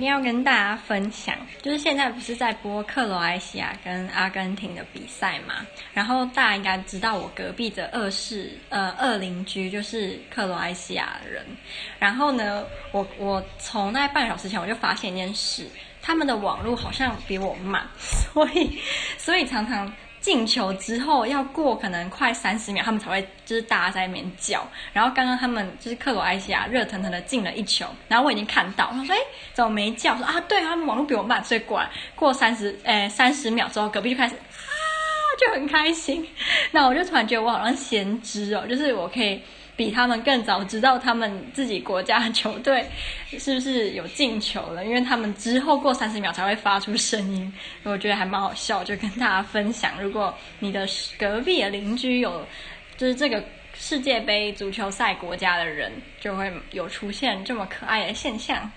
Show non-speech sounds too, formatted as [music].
今天要跟大家分享，就是现在不是在播克罗埃西亚跟阿根廷的比赛嘛？然后大家应该知道，我隔壁的二室呃二邻居就是克罗埃西亚人。然后呢，我我从那半小时前我就发现一件事，他们的网络好像比我慢，[laughs] 所以所以常常。进球之后要过可能快三十秒，他们才会就是大家在那边叫。然后刚刚他们就是克罗埃西亚热腾腾的进了一球，然后我已经看到，他说：“哎，怎么没叫？”说：“啊，对，他们网络比我慢，所以过过三十，诶，三十秒之后，隔壁就开始，就很开心。[laughs] 那我就突然觉得我好像先知哦，就是我可以。”比他们更早知道他们自己国家的球队 [laughs] 是不是有进球了，因为他们之后过三十秒才会发出声音，我觉得还蛮好笑，就跟大家分享。如果你的隔壁的邻居有就是这个世界杯足球赛国家的人，就会有出现这么可爱的现象。